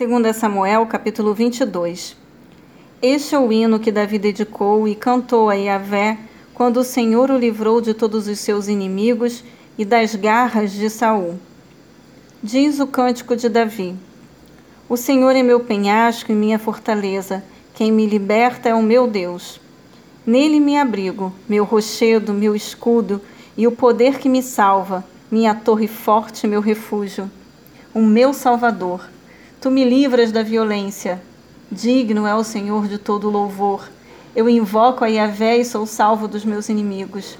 2 Samuel, capítulo 22. Este é o hino que Davi dedicou e cantou a Yahvé quando o Senhor o livrou de todos os seus inimigos e das garras de Saul. Diz o cântico de Davi: O Senhor é meu penhasco e minha fortaleza, quem me liberta é o meu Deus. Nele me abrigo, meu rochedo, meu escudo e o poder que me salva, minha torre forte, meu refúgio, o meu Salvador. Tu me livras da violência. Digno é o Senhor de todo louvor. Eu invoco a Yahvé e sou salvo dos meus inimigos.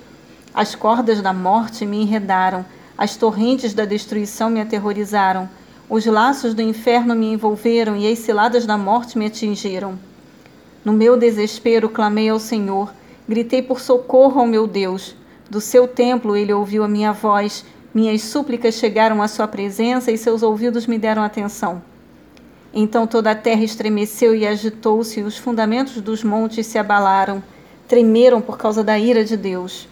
As cordas da morte me enredaram, as torrentes da destruição me aterrorizaram, os laços do inferno me envolveram e as ciladas da morte me atingiram. No meu desespero clamei ao Senhor, gritei por socorro ao meu Deus. Do seu templo ele ouviu a minha voz, minhas súplicas chegaram à sua presença e seus ouvidos me deram atenção. Então toda a terra estremeceu e agitou-se, e os fundamentos dos montes se abalaram, tremeram por causa da ira de Deus.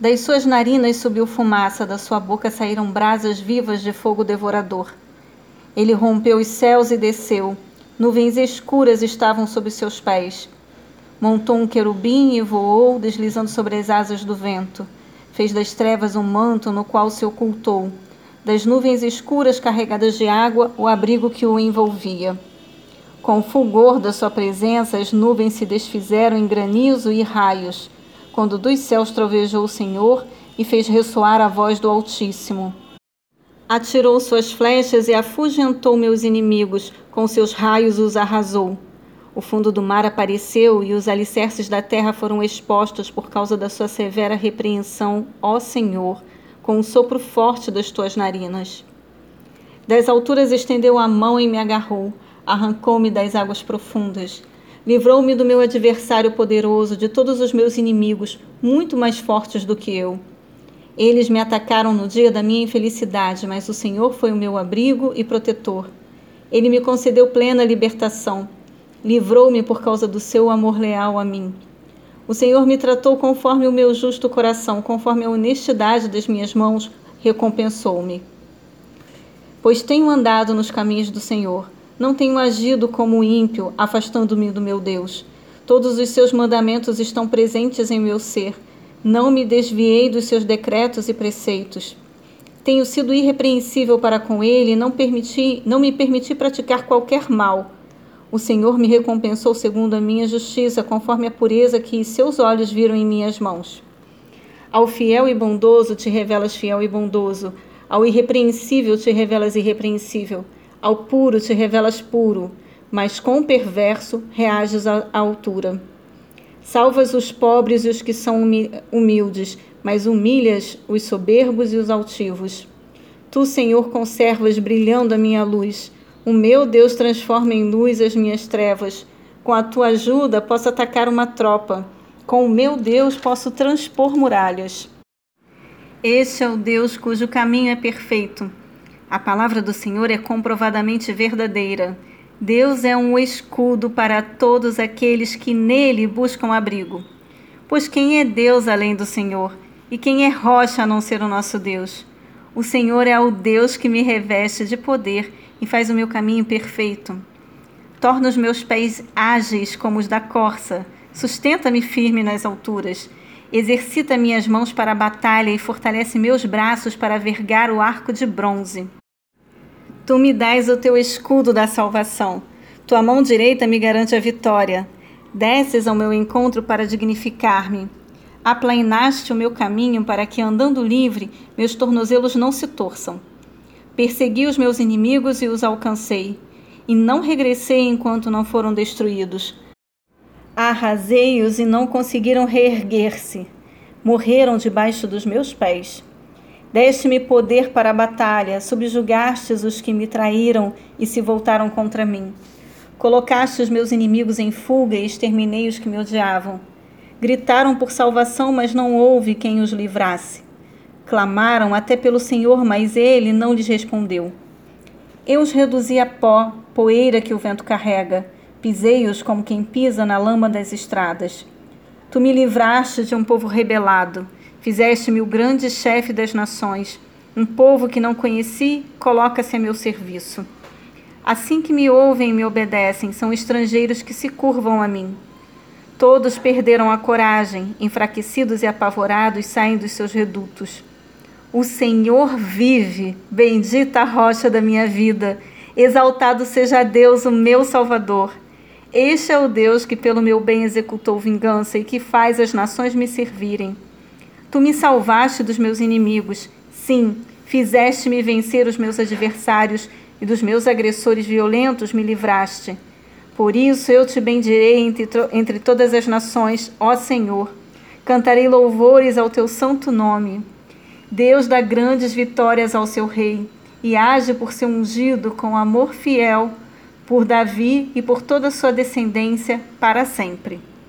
Das suas narinas subiu fumaça, da sua boca saíram brasas vivas de fogo devorador. Ele rompeu os céus e desceu, nuvens escuras estavam sob seus pés. Montou um querubim e voou, deslizando sobre as asas do vento. Fez das trevas um manto no qual se ocultou das nuvens escuras carregadas de água, o abrigo que o envolvia. Com o fulgor da sua presença, as nuvens se desfizeram em granizo e raios, quando dos céus trovejou o Senhor e fez ressoar a voz do Altíssimo. Atirou suas flechas e afugentou meus inimigos, com seus raios os arrasou. O fundo do mar apareceu e os alicerces da terra foram expostos por causa da sua severa repreensão, ó Senhor, com o sopro forte das tuas narinas. Das alturas estendeu a mão e me agarrou, arrancou-me das águas profundas. Livrou-me do meu adversário poderoso, de todos os meus inimigos, muito mais fortes do que eu. Eles me atacaram no dia da minha infelicidade, mas o Senhor foi o meu abrigo e protetor. Ele me concedeu plena libertação. Livrou-me por causa do seu amor leal a mim. O Senhor me tratou conforme o meu justo coração, conforme a honestidade das minhas mãos, recompensou-me. Pois tenho andado nos caminhos do Senhor, não tenho agido como ímpio, afastando-me do meu Deus. Todos os seus mandamentos estão presentes em meu ser. Não me desviei dos seus decretos e preceitos. Tenho sido irrepreensível para com ele não, permiti, não me permiti praticar qualquer mal. O Senhor me recompensou segundo a minha justiça, conforme a pureza que seus olhos viram em minhas mãos. Ao fiel e bondoso te revelas fiel e bondoso, ao irrepreensível te revelas irrepreensível, ao puro te revelas puro, mas com o perverso reages à altura. Salvas os pobres e os que são humildes, mas humilhas os soberbos e os altivos. Tu, Senhor, conservas brilhando a minha luz o meu Deus transforma em luz as minhas trevas. Com a tua ajuda, posso atacar uma tropa. Com o meu Deus, posso transpor muralhas. Este é o Deus cujo caminho é perfeito. A palavra do Senhor é comprovadamente verdadeira. Deus é um escudo para todos aqueles que nele buscam abrigo. Pois quem é Deus além do Senhor? E quem é rocha a não ser o nosso Deus? O Senhor é o Deus que me reveste de poder e faz o meu caminho perfeito. Torna os meus pés ágeis como os da corça, sustenta-me firme nas alturas. Exercita minhas mãos para a batalha e fortalece meus braços para vergar o arco de bronze. Tu me dás o teu escudo da salvação. Tua mão direita me garante a vitória. Desces ao meu encontro para dignificar-me. Aplainaste o meu caminho para que, andando livre, meus tornozelos não se torçam. Persegui os meus inimigos e os alcancei, e não regressei enquanto não foram destruídos. Arrasei-os e não conseguiram reerguer-se. Morreram debaixo dos meus pés. Deste-me poder para a batalha, subjugastes os que me traíram e se voltaram contra mim. Colocaste os meus inimigos em fuga e exterminei os que me odiavam. Gritaram por salvação, mas não houve quem os livrasse. Clamaram até pelo Senhor, mas ele não lhes respondeu. Eu os reduzi a pó, poeira que o vento carrega. Pisei-os como quem pisa na lama das estradas. Tu me livraste de um povo rebelado. Fizeste-me o grande chefe das nações. Um povo que não conheci, coloca-se a meu serviço. Assim que me ouvem e me obedecem, são estrangeiros que se curvam a mim. Todos perderam a coragem, enfraquecidos e apavorados, saem dos seus redutos. O Senhor vive, bendita a rocha da minha vida. Exaltado seja Deus, o meu Salvador. Este é o Deus que pelo meu bem executou vingança e que faz as nações me servirem. Tu me salvaste dos meus inimigos. Sim, fizeste-me vencer os meus adversários e dos meus agressores violentos me livraste. Por isso eu te bendirei entre, entre todas as nações, ó Senhor. Cantarei louvores ao teu santo nome. Deus dá grandes vitórias ao seu rei e age por seu ungido com amor fiel por Davi e por toda a sua descendência para sempre.